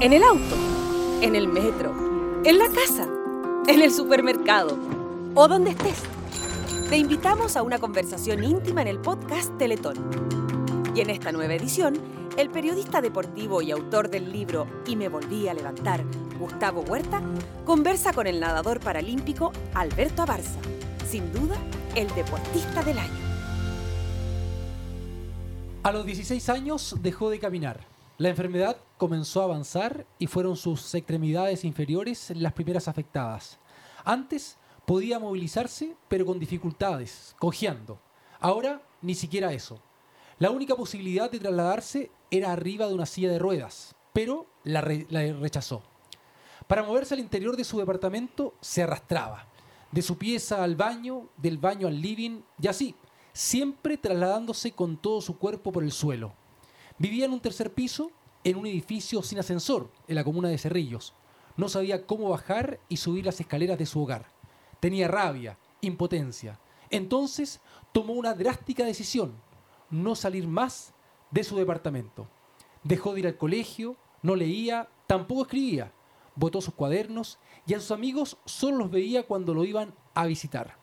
En el auto, en el metro, en la casa, en el supermercado o donde estés. Te invitamos a una conversación íntima en el podcast Teletón. Y en esta nueva edición, el periodista deportivo y autor del libro Y me volví a levantar, Gustavo Huerta, conversa con el nadador paralímpico Alberto Abarza, sin duda el deportista del año. A los 16 años dejó de caminar. La enfermedad comenzó a avanzar y fueron sus extremidades inferiores las primeras afectadas. Antes podía movilizarse, pero con dificultades, cojeando. Ahora ni siquiera eso. La única posibilidad de trasladarse era arriba de una silla de ruedas, pero la, rechazó. Para moverse al interior de su departamento se arrastraba, de su pieza al baño, del baño al living, y así, siempre trasladándose con todo su cuerpo por el suelo. Vivía en un tercer piso, en un edificio sin ascensor, en la comuna de Cerrillos. No sabía cómo bajar y subir las escaleras de su hogar. Tenía rabia, impotencia. Entonces tomó una drástica decisión, no salir más de su departamento. Dejó de ir al colegio, no leía, tampoco escribía. Botó sus cuadernos y a sus amigos solo los veía cuando lo iban a visitar.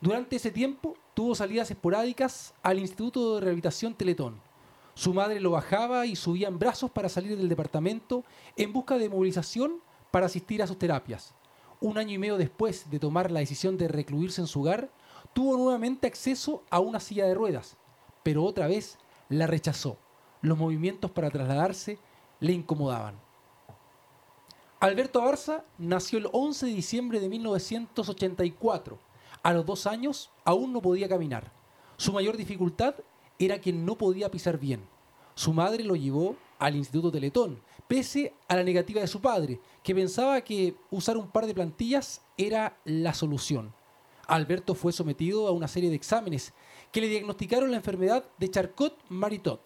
Durante ese tiempo tuvo salidas esporádicas al Instituto de Rehabilitación Teletón su madre lo bajaba y subía en brazos para salir del departamento en busca de movilización para asistir a sus terapias. Un año y medio después de tomar la decisión de recluirse en su hogar, tuvo nuevamente acceso a una silla de ruedas, pero otra vez la rechazó. Los movimientos para trasladarse le incomodaban. Alberto Abarza nació el 11 de diciembre de 1984. A los dos años aún no podía caminar. Su mayor dificultad era que no podía pisar bien. Su madre lo llevó al Instituto Teletón, pese a la negativa de su padre, que pensaba que usar un par de plantillas era la solución. Alberto fue sometido a una serie de exámenes que le diagnosticaron la enfermedad de Charcot-Maritot.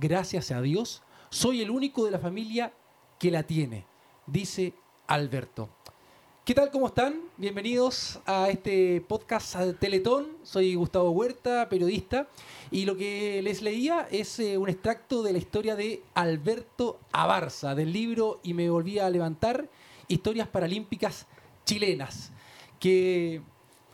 Gracias a Dios, soy el único de la familia que la tiene, dice Alberto. ¿Qué tal? ¿Cómo están? Bienvenidos a este podcast Teletón. Soy Gustavo Huerta, periodista, y lo que les leía es eh, un extracto de la historia de Alberto Abarza, del libro Y me volví a levantar, historias paralímpicas chilenas, que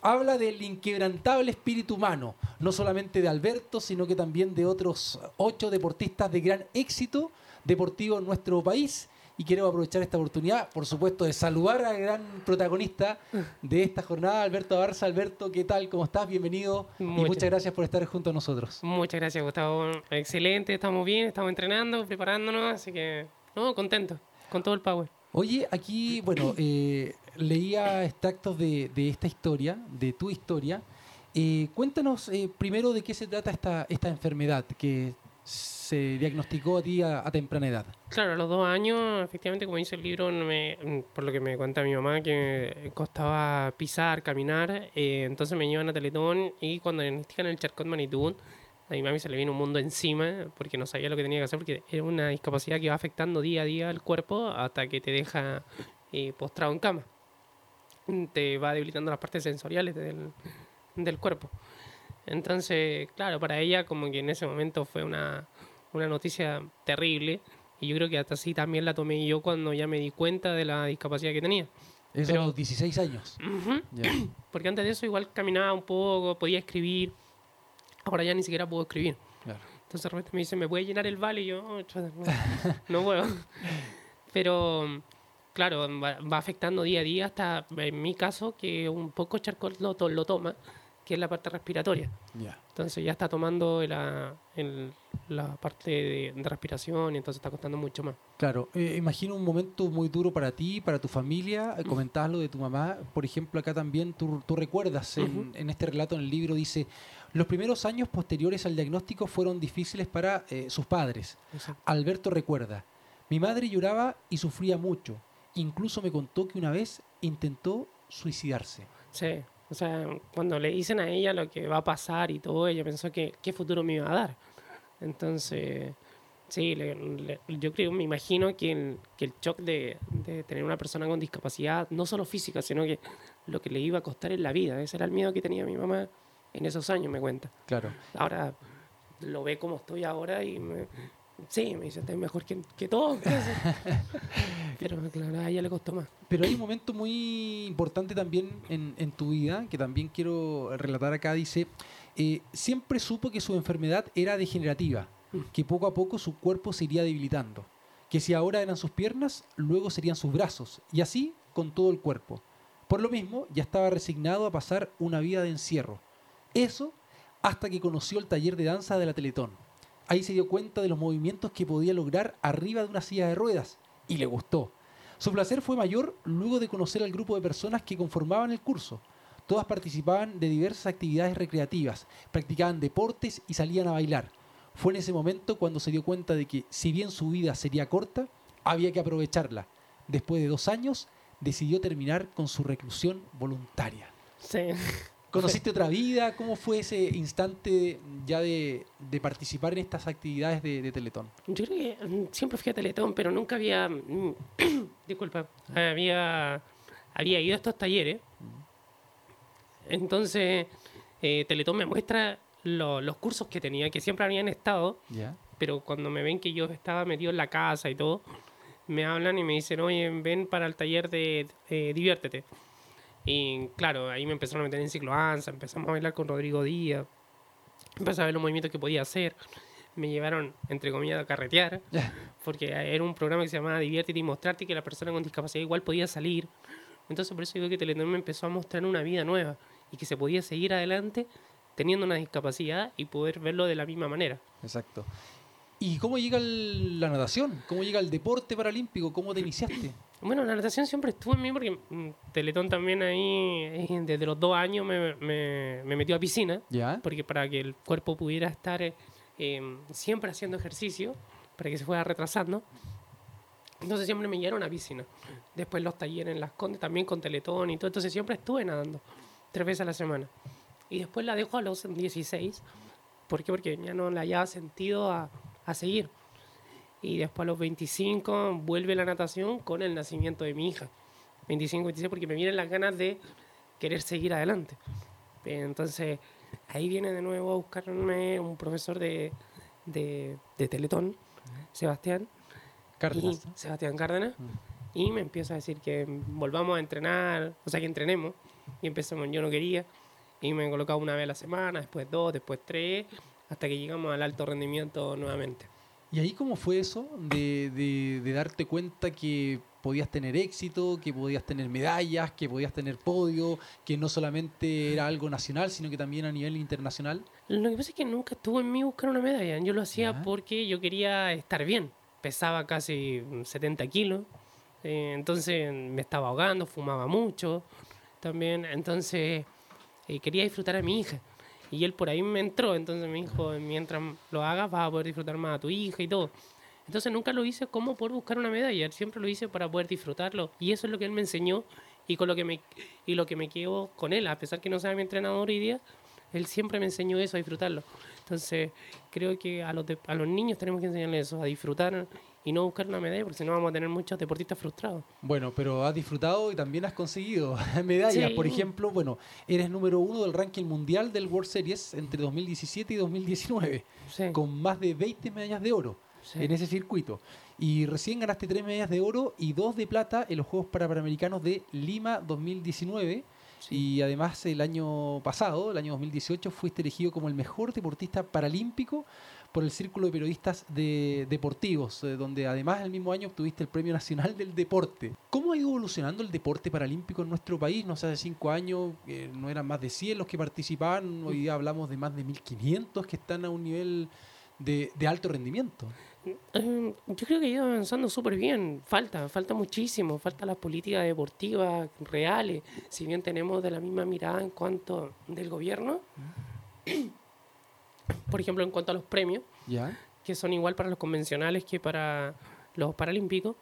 habla del inquebrantable espíritu humano, no solamente de Alberto, sino que también de otros ocho deportistas de gran éxito deportivo en nuestro país y quiero aprovechar esta oportunidad, por supuesto, de saludar al gran protagonista de esta jornada, Alberto Barza. Alberto, ¿qué tal? ¿Cómo estás? Bienvenido y muchas gracias por estar junto a nosotros. Muchas gracias, Gustavo. Excelente, estamos bien, estamos entrenando, preparándonos, así que, no, contento, con todo el power. Oye, aquí, bueno, eh, leía extractos de, esta historia, de tu historia. Eh, cuéntanos eh, primero de qué se trata esta, esta enfermedad que se diagnosticó a ti a, temprana edad? Claro, a los dos años, efectivamente, como dice el libro, me, por lo que me cuenta mi mamá, que costaba pisar, caminar, eh, entonces me llevan a Teletón y cuando diagnostican el Charcot Manitud, a mi mami se le vino un mundo encima porque no sabía lo que tenía que hacer porque era una discapacidad que va afectando día a día al cuerpo hasta que te deja eh, postrado en cama. Te va debilitando las partes sensoriales del, del cuerpo. Entonces, claro, para ella como que en ese momento fue una, una noticia terrible y yo creo que hasta así también la tomé yo cuando ya me di cuenta de la discapacidad que tenía. Eso a los 16 años. Porque antes de eso igual caminaba un poco, podía escribir. Ahora ya ni siquiera puedo escribir. Entonces de repente me dice, ¿me puede llenar el vale? Y yo, oh, no, puedo. Pero claro, va, afectando día a día hasta en mi caso que un poco charcot lo, lo toma que es la parte respiratoria. Entonces ya está tomando la, la parte de, respiración y entonces está costando mucho más. Claro, eh, imagino un momento muy duro para ti, para tu familia. Eh, comentabas lo de tu mamá. Por ejemplo, acá también tú, tú recuerdas en, en, este relato en el libro, dice, los primeros años posteriores al diagnóstico fueron difíciles para eh, sus padres. Alberto recuerda, mi madre lloraba y sufría mucho. Incluso me contó que una vez intentó suicidarse. Sí. O sea, cuando le dicen a ella lo que va a pasar y todo, ella pensó que qué futuro me iba a dar. Entonces, sí, yo creo, me imagino que el, que el shock de, de, tener una persona con discapacidad, no solo física, sino que lo que le iba a costar en la vida, ese era el miedo que tenía mi mamá en esos años, me cuenta. Claro. Ahora lo ve como estoy ahora y Sí, me dice, es mejor que, que todo. Pero claro, a ella le costó más. Pero hay un momento muy importante también en, en tu vida, que también quiero relatar acá, dice, eh, siempre supo que su enfermedad era degenerativa, que poco a poco su cuerpo se iría debilitando, que si ahora eran sus piernas, luego serían sus brazos, y así con todo el cuerpo. Por lo mismo, ya estaba resignado a pasar una vida de encierro. Eso hasta que conoció el taller de danza de la Teletón. Ahí se dio cuenta de los movimientos que podía lograr arriba de una silla de ruedas y le gustó. Su placer fue mayor luego de conocer al grupo de personas que conformaban el curso. Todas participaban de diversas actividades recreativas, practicaban deportes y salían a bailar. Fue en ese momento cuando se dio cuenta de que, si bien su vida sería corta, había que aprovecharla. Después de dos años, decidió terminar con su reclusión voluntaria. Sí. ¿Conociste otra vida? ¿Cómo fue ese instante ya de, de participar en estas actividades de, de Teletón? Yo creo que mm, siempre fui a Teletón, pero nunca había. mm, disculpa. Había, había ido a estos talleres. Entonces, eh, Teletón me muestra lo- los cursos que tenía, que siempre habían estado, pero cuando me ven que yo estaba metido en la casa y todo, me hablan y me dicen, oye, ven para el taller de eh, Diviértete. Y claro, ahí me empezaron a meter en cicloanza, empezamos a bailar con Rodrigo Díaz, empecé a ver los movimientos que podía hacer. Me llevaron, entre comillas, a carretear, porque era un programa que se llamaba Diviértete y mostrarte que la persona con discapacidad igual podía salir. Entonces, por eso digo que Teletón me empezó a mostrar una vida nueva y que se podía seguir adelante teniendo una discapacidad y poder verlo de la misma manera. Exacto. ¿Y cómo llega el- la natación? ¿Cómo llega el deporte paralímpico? ¿Cómo te iniciaste? Bueno, la natación siempre estuvo en mí porque mm, Teletón también ahí, eh, desde los dos años me, me- me metió a piscina, ¿Ya? porque para que el cuerpo pudiera estar eh, em, siempre haciendo ejercicio, para que se fuera retrasando. Entonces siempre me llevaron a piscina. Después los talleres en Las Condes también con Teletón y todo. Entonces siempre estuve nadando, tres veces a la semana. Y después la dejo a los 16. ¿Por qué? Porque ya no la hallaba sentido a, a seguir. Y después a los 25 vuelve la natación con el nacimiento de mi hija. 25, 26, porque me vienen las ganas de querer seguir adelante. Entonces, ahí viene de nuevo a buscarme un profesor de, de, de Teletón, Sebastián, Cárdenas. y Sebastián Cárdenas, Mm. y me empieza a decir que volvamos a entrenar, o sea, que entrenemos, y empezamos, yo no quería, y me colocaba una vez a la semana, después dos, después tres, hasta que llegamos al alto rendimiento nuevamente. ¿Y ahí cómo fue eso de, de- de darte cuenta que podías tener éxito, que podías tener medallas, que podías tener podio, que no solamente era algo nacional, sino que también a nivel internacional? Lo que pasa es que nunca estuvo en mí buscar una medalla. Yo lo hacía porque yo quería estar bien. Pesaba casi 70 kilos. eh, entonces me estaba ahogando, fumaba mucho también. Entonces eh, quería disfrutar a mi hija. Y él por ahí me entró. Entonces me dijo, mientras lo hagas vas a poder disfrutar más a tu hija y todo. Entonces nunca lo hice como por buscar una medalla. Siempre lo hice para poder disfrutarlo. Y eso es lo que él me enseñó y con lo que me, y lo que me quedo con él. A pesar que no sea mi entrenador hoy día, él siempre me enseñó eso, a disfrutarlo. Entonces, creo que a los, a los niños tenemos que enseñarles eso, a disfrutar y no buscar una medalla, porque si no vamos a tener muchos deportistas frustrados. Bueno, pero has disfrutado y también has conseguido medallas. Sí. Por ejemplo, bueno, eres número uno del ranking mundial del World Series entre 2017 y 2019, Sí, con más de 20 medallas de oro sí. en ese circuito. Y recién ganaste tres medallas de oro y dos de plata en los Juegos Panamericanos de Lima 2019. Sí. Y además el año pasado, el año 2018, fuiste elegido como el mejor deportista paralímpico por el Círculo de Periodistas de Deportivos, eh, donde además el mismo año obtuviste el Premio Nacional del Deporte. ¿Cómo ha ido evolucionando el deporte paralímpico en nuestro país? No sé, hace cinco años eh, no eran más de 100 los que participaban, hoy día hablamos de más de 1500 que están a un nivel de, de alto rendimiento. Eh, Yo creo que ha ido avanzando súper bien. Falta, falta muchísimo. Falta las políticas deportivas reales. Si bien tenemos de la misma mirada en cuanto del gobierno, por ejemplo, en cuanto a los premios, ¿Ya? que son igual para los convencionales que para los paralímpicos,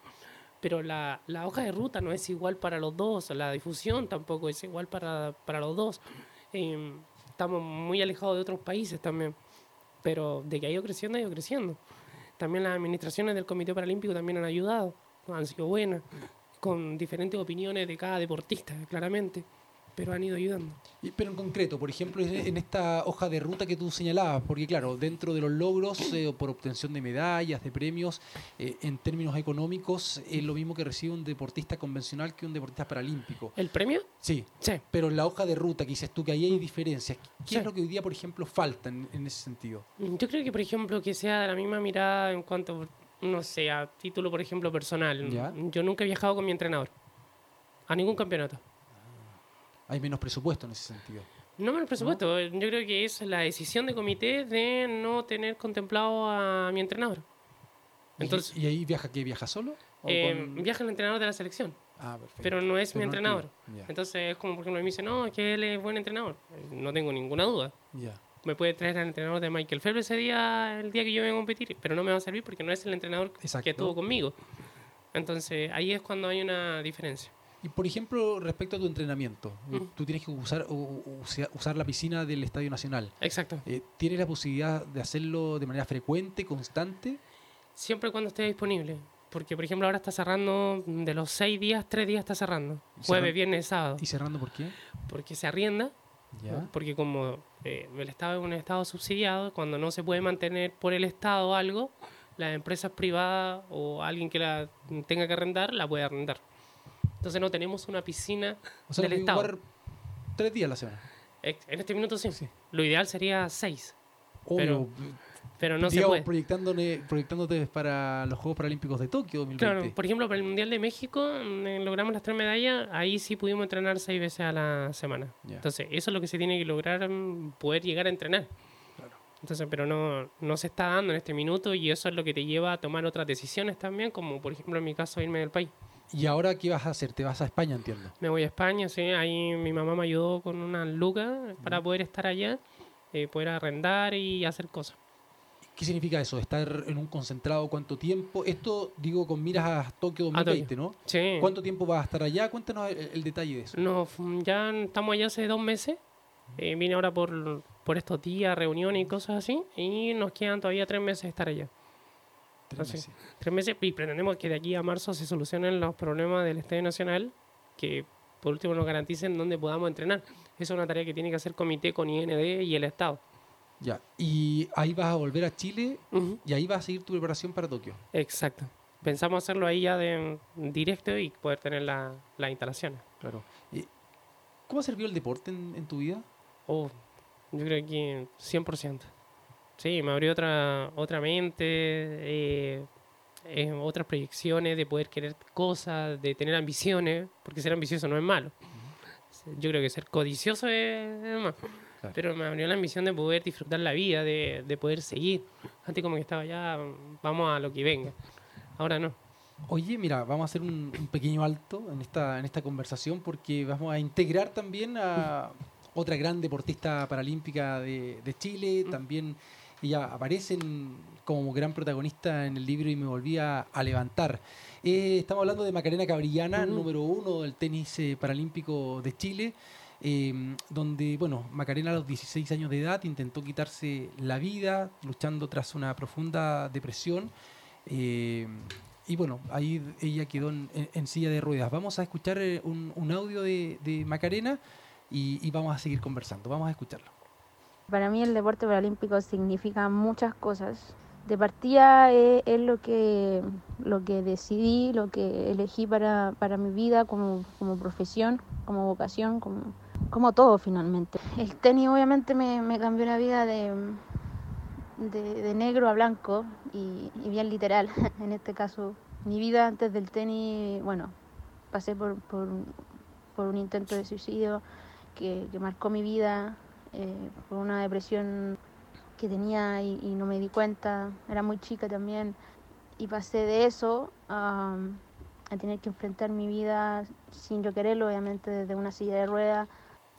pero la, la hoja de ruta no es igual para los dos, la difusión tampoco es igual para, para los dos. Eh, estamos muy alejados de otros países también, pero de que ha ido creciendo, ha ido creciendo. También las administraciones del Comité Paralímpico también han ayudado, han sido buenas, con diferentes opiniones de cada deportista, claramente. Pero han ido ayudando. Pero en concreto, por ejemplo, en esta hoja de ruta que tú señalabas, porque claro, dentro de los logros eh, por obtención de medallas, de premios, eh, en términos económicos, es lo mismo que recibe un deportista convencional que un deportista paralímpico. ¿El premio? Sí, Sí. pero en la hoja de ruta que dices tú que ahí hay diferencias, ¿qué Sí. es lo que hoy día, por ejemplo, falta en, en ese sentido? Yo creo que, por ejemplo, que sea de la misma mirada en cuanto, no sé, a título, por ejemplo, personal. Ya. Yo nunca he viajado con mi entrenador. A ningún campeonato. Hay menos presupuesto en ese sentido. No menos presupuesto. Yo creo que es la decisión de comité de no tener contemplado a mi entrenador. ¿Y- Entonces, ¿Y, ahí viaja qué? ¿Viaja solo? ¿O eh, con- viaja el entrenador de la selección, Ah, perfecto. pero no es mi no entrenador. Entonces es como, por ejemplo, me dice, no, es que él es buen entrenador. Eh, No tengo ninguna duda. ya. Me puede traer al entrenador de Michael Phelps ese día, el día que yo venga a competir, pero no me va a servir porque no es el entrenador Exacto. que estuvo conmigo. Entonces ahí es cuando hay una diferencia. Y por ejemplo, respecto a tu entrenamiento, Mm. tú tienes que usar, u- usar- usar la piscina del Estadio Nacional. Exacto. Eh, ¿Tienes la posibilidad de hacerlo de manera frecuente, constante? Siempre cuando esté disponible. Porque, por ejemplo, ahora está cerrando, de los seis días, tres días está cerrando. ¿Y Jueves, viernes, sábado. ¿Y cerrando por qué? Porque se arrienda, Ya. porque como eh, el Estado es un Estado subsidiado, cuando no se puede mantener por el Estado algo, las empresas privadas o alguien que la tenga que arrendar, la puede arrendar. Entonces no tenemos una piscina O sea, del Estado. jugar tres días a la semana. Ex- En este minuto sí. Sí. Lo ideal sería seis, Obvio, pero no se puede. proyectándole- proyectándote para los Juegos Paralímpicos de Tokio 2020. Claro, por ejemplo, para el Mundial de México eh, logramos las tres medallas, ahí sí pudimos entrenar seis veces a la semana. Entonces, eso es lo que se tiene que lograr, mm, poder llegar a entrenar. Claro. Entonces, pero no, no se está dando en este minuto y eso es lo que te lleva a tomar otras decisiones también, como por ejemplo en mi caso irme del país. ¿Y ahora qué vas a hacer? ¿Te vas a España, entiendo? Me voy a España, sí, ahí mi mamá me ayudó con una lucas para poder estar allá, eh, poder arrendar y hacer cosas. ¿Qué significa eso? ¿Estar en un concentrado cuánto tiempo? Esto, digo, con miras a Tokio 2020, ¿no? Sí. ¿Cuánto tiempo vas a estar allá? Cuéntanos el, el detalle de eso. No, ya estamos allá hace dos meses. Eh, vine ahora por, por estos días, reuniones y cosas así. Y nos quedan todavía tres meses de estar allá. Tres así. meses. Tres meses y pretendemos que de aquí a marzo se solucionen los problemas del Estadio Nacional. Que por último nos garanticen dónde podamos entrenar. Esa es una tarea que tiene que hacer comité con IND y el Estado. Ya. Y ahí vas a volver a Chile y ahí vas a seguir tu preparación para Tokio. Exacto. Pensamos hacerlo ahí ya de directo y poder tener la- las instalaciones. Claro. Eh, ¿Cómo ha servido el deporte en, en tu vida? Oh, yo creo que 100%. Sí, me abrió otra, otra mente, eh, eh, otras proyecciones de poder querer cosas, de tener ambiciones, porque ser ambicioso no es malo. Yo creo que ser codicioso es, es malo. Claro. Pero me abrió la ambición de poder disfrutar la vida, de, de poder seguir. Antes como que estaba ya, vamos a lo que venga. Ahora no. Oye, mira, vamos a hacer un, un pequeño alto en esta, en esta conversación porque vamos a integrar también a otra gran deportista paralímpica de, de Chile. También ella aparece en- como gran protagonista en el libro y me volví a, a levantar. Eh, estamos hablando de Macarena Cabrillana, número uno del tenis eh, paralímpico de Chile. eh, donde, bueno, Macarena a los 16 años de edad intentó quitarse la vida luchando tras una profunda depresión. eh, y bueno, ahí ella quedó en, en- silla de ruedas. Vamos a escuchar un, un audio de, de Macarena y, y vamos a seguir conversando. Vamos a escucharlo. Para mí el deporte paralímpico significa muchas cosas. De partida eh, es, lo, que, lo que decidí, lo que elegí para, para mi vida como, como profesión, como vocación, como, como todo finalmente. El tenis obviamente me, cambió la vida de, de, negro a blanco y, bien literal en este caso. Mi vida antes del tenis, bueno, pasé por, por, un intento de suicidio que marcó mi vida, eh, por una depresión que tenía y, y no me di cuenta, era muy chica también, y pasé de eso a, a tener que enfrentar mi vida sin yo quererlo, obviamente desde una silla de ruedas.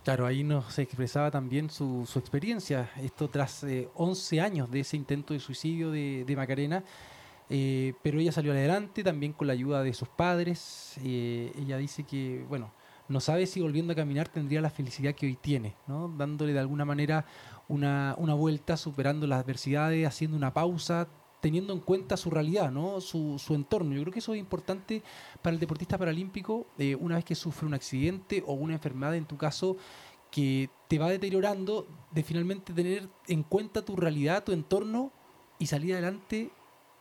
Claro, ahí nos expresaba también su, su experiencia, esto tras eh, 11 años de ese intento de suicidio de, de Macarena, eh, pero ella salió adelante también con la ayuda de sus padres. eh, ella dice que, bueno, no sabe si volviendo a caminar tendría la felicidad que hoy tiene, ¿no? dándole de alguna manera una, una vuelta, superando las adversidades, haciendo una pausa, teniendo en cuenta su realidad, ¿no? su, su entorno. Yo creo que eso es importante para el deportista paralímpico eh, una vez que sufre un accidente o una enfermedad, en tu caso, que te va deteriorando, de finalmente tener en cuenta tu realidad, tu entorno y salir adelante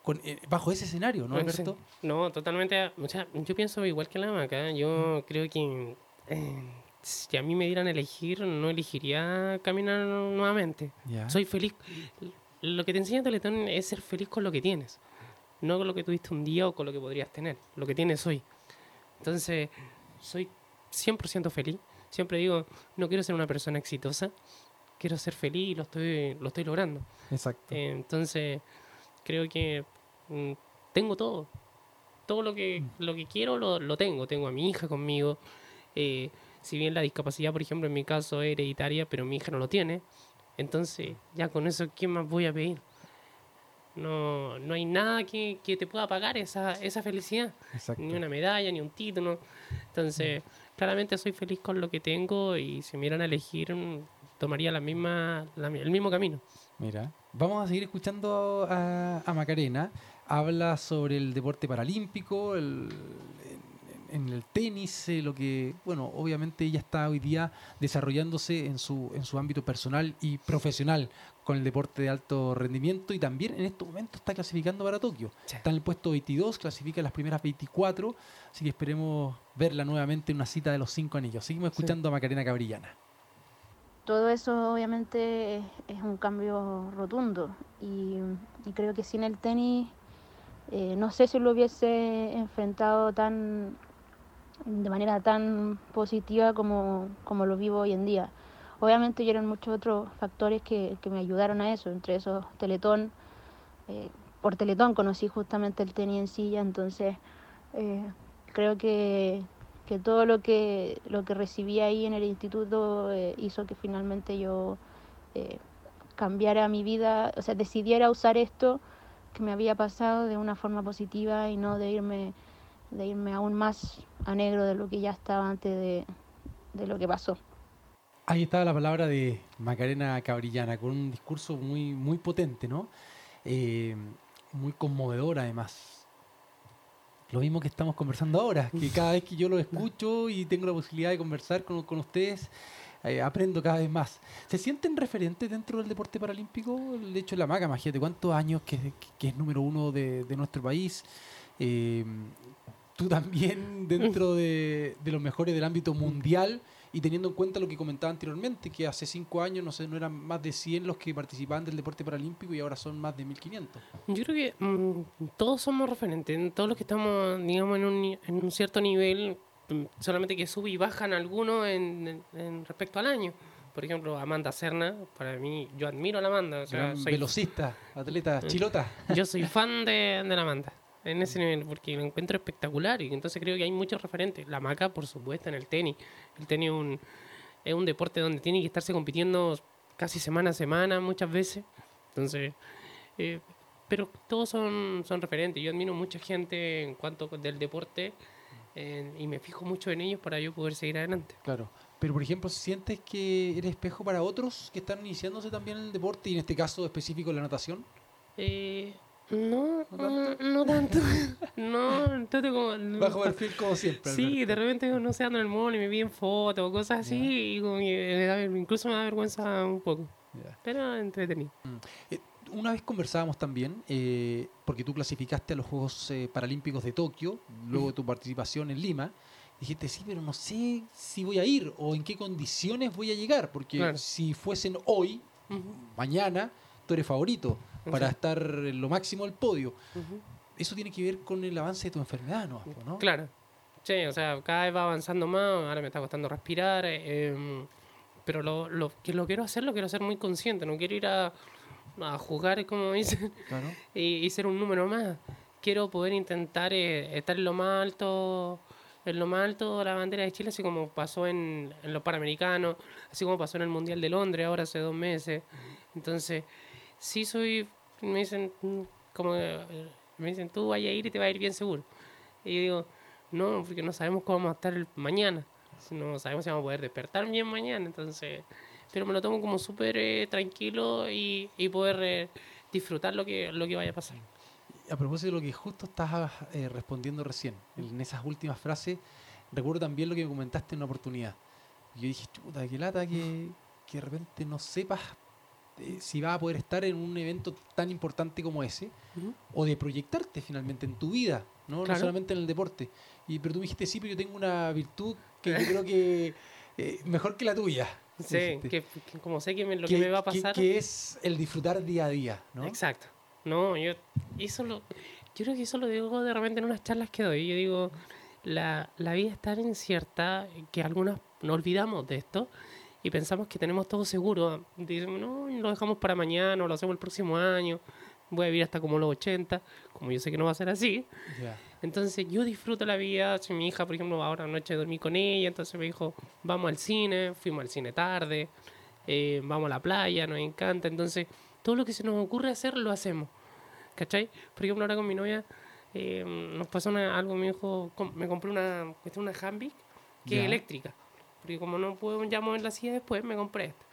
con, eh, bajo ese escenario, ¿no, sí. Alberto? No, totalmente. O sea, yo pienso igual que la maca. Yo creo que eh, si a mí me dieran a elegir, no elegiría caminar nuevamente. Soy feliz. Lo que te enseña Teletón es ser feliz con lo que tienes. No con lo que tuviste un día o con lo que podrías tener. Lo que tienes hoy. Entonces, soy 100% feliz. Siempre digo, no quiero ser una persona exitosa. Quiero ser feliz y lo estoy, lo estoy logrando. Exacto. Eh, entonces, creo que tengo todo. Todo lo Mm. que, lo que quiero lo, lo tengo. Tengo a mi hija conmigo. Eh, si bien la discapacidad, por ejemplo, en mi caso es hereditaria, pero mi hija no lo tiene. Entonces, ya con eso, ¿qué más voy a pedir? No, no hay nada que, que te pueda pagar esa, esa felicidad. Exacto. Ni una medalla, ni un título. Entonces, claramente soy feliz con lo que tengo y si me dieran a elegir, mm, tomaría la misma, la- el mismo camino. Mira, vamos a seguir escuchando a, a Macarena. Habla sobre el deporte paralímpico, el- en, en el tenis, eh, lo que, bueno, obviamente ella está hoy día desarrollándose en su, en su ámbito personal y profesional con el deporte de alto rendimiento y también en estos momentos está clasificando para Tokio. Sí. Está en el puesto 22, clasifica las primeras 24, así que esperemos verla nuevamente en una cita de los cinco anillos. Seguimos escuchando a Macarena Cabrillana. todo eso obviamente es, es un cambio rotundo y, y creo que sin el tenis eh, no sé si lo hubiese enfrentado tan de manera tan positiva como, como lo vivo hoy en día. Obviamente hubieron muchos otros factores que, que me ayudaron a eso, entre esos Teletón. eh, por Teletón conocí justamente el tenis en silla, entonces eh, creo que, que todo lo que, lo que recibí ahí en el instituto eh, hizo que finalmente yo eh, cambiara mi vida, o sea, decidiera usar esto que me había pasado de una forma positiva y no de irme, de irme aún más a negro de lo que ya estaba antes de, de lo que pasó. Ahí estaba la palabra de Macarena Cabrillana, con un discurso muy, muy potente, ¿no? Eh, muy conmovedor además. Lo mismo que estamos conversando ahora, que cada vez que yo lo escucho y tengo la posibilidad de conversar con, con ustedes, eh, aprendo cada vez más. ¿Se sienten referentes dentro del deporte paralímpico? El hecho de la maca, imagínate cuántos años que, que es número uno de, de nuestro país. Eh, tú también dentro de, de los mejores del ámbito mundial y teniendo en cuenta lo que comentaba anteriormente, que hace cinco años no sé, no eran más de 100 los que participaban del deporte paralímpico y ahora son más de 1500. Yo creo que mm, todos somos referentes, todos los que estamos, digamos, en un, en un cierto nivel, solamente que sube y bajan algunos en, respecto al año. Por ejemplo, Amanda Serna, para mí, yo admiro a la Amanda, o sea, soy, velocista, atleta, chilota. yo soy fan de, de la Amanda, en ese nivel, porque lo encuentro espectacular y entonces creo que hay muchos referentes. La maca, por supuesto, en el tenis. El tenis es un, es un deporte donde tiene que estarse compitiendo casi semana a semana muchas veces. Entonces, eh, pero todos son, son referentes. Yo admiro mucha gente en cuanto del deporte eh, y me fijo mucho en ellos para yo poder seguir adelante. Claro. Pero, por ejemplo, ¿sientes que eres espejo para otros que están iniciándose también en el deporte y en este caso específico en la natación? Eh, no, ¿No tanto? mm, no tanto. no, como... Bajo perfil como siempre. Sí, de repente no sé, ando en el mall y me piden fotos o cosas así y como incluso me da vergüenza un poco. Pero entretenido. Eh, una vez conversábamos también, eh, porque tú clasificaste a los Juegos eh, Paralímpicos de Tokio, luego de tu participación en Lima. Dijiste, sí, pero no sé si voy a ir o en qué condiciones voy a llegar, porque Claro. si fuesen hoy, mañana, tú eres favorito para estar en lo máximo del podio. Eso tiene que ver con el avance de tu enfermedad, ¿no? ¿no? Claro. Sí, o sea, cada vez va avanzando más, ahora me está costando respirar, eh, em, pero lo, lo que lo quiero hacer, lo quiero hacer muy consciente, no quiero ir a, a jugar, como dicen, Claro. y, y ser un número más. Quiero poder intentar eh, estar en lo más alto, en lo más alto de la bandera de Chile, así como pasó en, en los Panamericanos, así como pasó en el Mundial de Londres ahora hace dos meses. Entonces, sí soy, me dicen, mm, como, eh, me dicen, tú vayas a ir y te va a ir bien seguro. Y yo digo, no, porque no sabemos cómo vamos a estar mañana. No sabemos si vamos a poder despertar bien mañana, entonces... Pero me lo tomo como súper eh, tranquilo y, y poder eh, disfrutar lo que, lo que vaya a pasar. A propósito de lo que justo estás eh, respondiendo recién, en esas últimas frases, recuerdo también lo que me comentaste en una oportunidad. Yo dije, chuta, qué lata que, que de repente no sepas eh, si vas a poder estar en un evento tan importante como ese, Ujú. o de proyectarte finalmente en tu vida, ¿no? No Claro. solamente en el deporte. Y, pero tú me dijiste, sí, pero yo tengo una virtud que yo creo que eh, mejor que la tuya. Sí, que, que como sé que me- lo que, me va a pasar. que es el disfrutar día a día, ¿no? Exacto. No, yo eso lo, yo creo que eso lo digo de repente en unas charlas que doy. Yo digo, la, la vida es tan incierta que algunas nos olvidamos de esto y pensamos que tenemos todo seguro. Dicen, no, lo dejamos para mañana o lo hacemos el próximo año. Voy a vivir hasta como los 80, como yo sé que no va a ser así. Ya. Entonces yo disfruto la vida. Si mi hija, por ejemplo, ahora anoche dormí con ella, entonces me dijo, vamos al cine, fuimos al cine tarde, eh, vamos a la playa, nos encanta. Entonces todo lo que se nos ocurre hacer, lo hacemos. ¿Cachai? Por ejemplo, ahora con mi novia eh, nos pasó una- algo, me dijo, me compré una, una Hambic que Ya. es eléctrica. Porque como no puedo ya mover la silla después, me compré esta.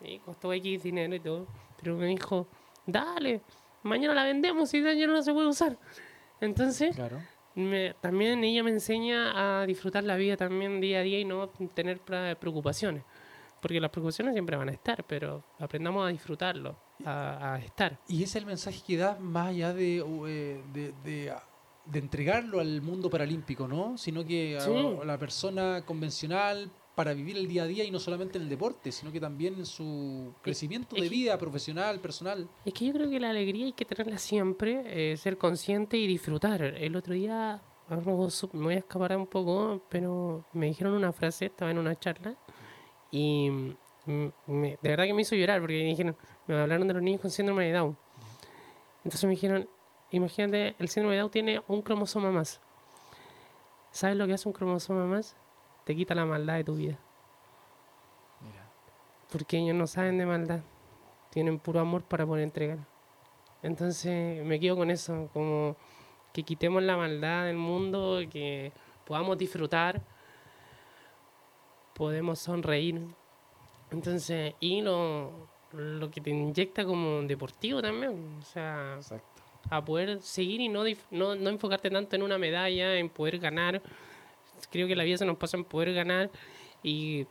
Y costó X dinero y todo. Pero me dijo, dale, mañana la vendemos y ya no se puede usar. Entonces, Claro. me- también ella me enseña a disfrutar la vida también día a día y no tener preocupaciones. Porque las preocupaciones siempre van a estar, pero aprendamos a disfrutarlo, a, a estar. Y ese es el mensaje que das más allá de, eh, de, de, de entregarlo al mundo paralímpico, ¿no? Sino que Sí. a la persona convencional para vivir el día a día y no solamente en el deporte, sino que también en su crecimiento es de vida profesional, personal. Es que yo creo que la alegría hay que tenerla siempre, eh, ser consciente y disfrutar. El otro día, me voy a escapar un poco, pero me dijeron una frase, estaba en una charla, y mm, me- de verdad que me hizo llorar, porque me dijeron, me hablaron de los niños con síndrome de Down. Entonces me dijeron, imagínate, el síndrome de Down tiene un cromosoma más. ¿Sabes lo que hace un cromosoma más? Te quita la maldad de tu vida. Mira. Porque ellos no saben de maldad. Tienen puro amor para poder entregar. Entonces me quedo con eso, como que quitemos la maldad del mundo, que podamos disfrutar, podemos sonreír. Entonces, y lo, lo que te inyecta como deportivo también, o sea, Exacto. a poder seguir y no, no, no enfocarte tanto en una medalla, en poder ganar. Creo que la vida se nos pasa en poder ganar y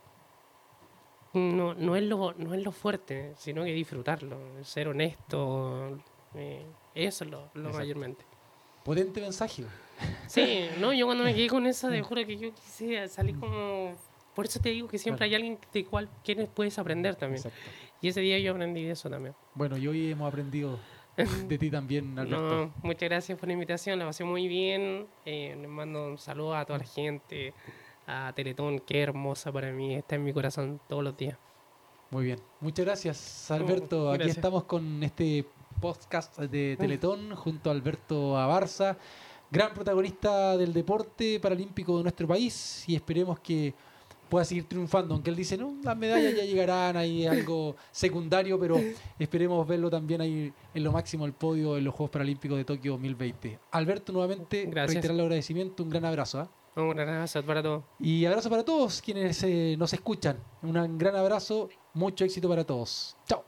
no, no, es, lo, no es lo fuerte, sino que disfrutarlo, ser honesto. eh, eso es lo, lo mayormente. Potente mensaje. Sí, no, yo cuando me quedé con eso, te juro que yo quise salir como... Por eso te digo que siempre Claro. hay alguien de cual quienes puedes aprender también. Exacto. Y ese día yo aprendí de eso también. Bueno, y hoy hemos aprendido de ti también, Alberto. No, muchas gracias por la invitación, la pasé muy bien. Eh, les mando un saludo a toda la gente, a Teletón, qué hermosa para mí, está en mi corazón todos los días. Muy bien. Muchas gracias, Alberto. Aquí estamos con este podcast de Teletón junto a Alberto Abarza, gran protagonista del deporte paralímpico de nuestro país y esperemos que pueda seguir triunfando, aunque él dice, no, las medallas ya llegarán, ahí algo secundario, pero esperemos verlo también ahí en lo máximo el podio en los Juegos Paralímpicos de Tokio 2020. Alberto, nuevamente, Gracias. reiterar el agradecimiento, un gran abrazo. ¿ah? Un gran abrazo para todos. Y abrazo para todos quienes eh, nos escuchan. Un gran abrazo, mucho éxito para todos. Chao.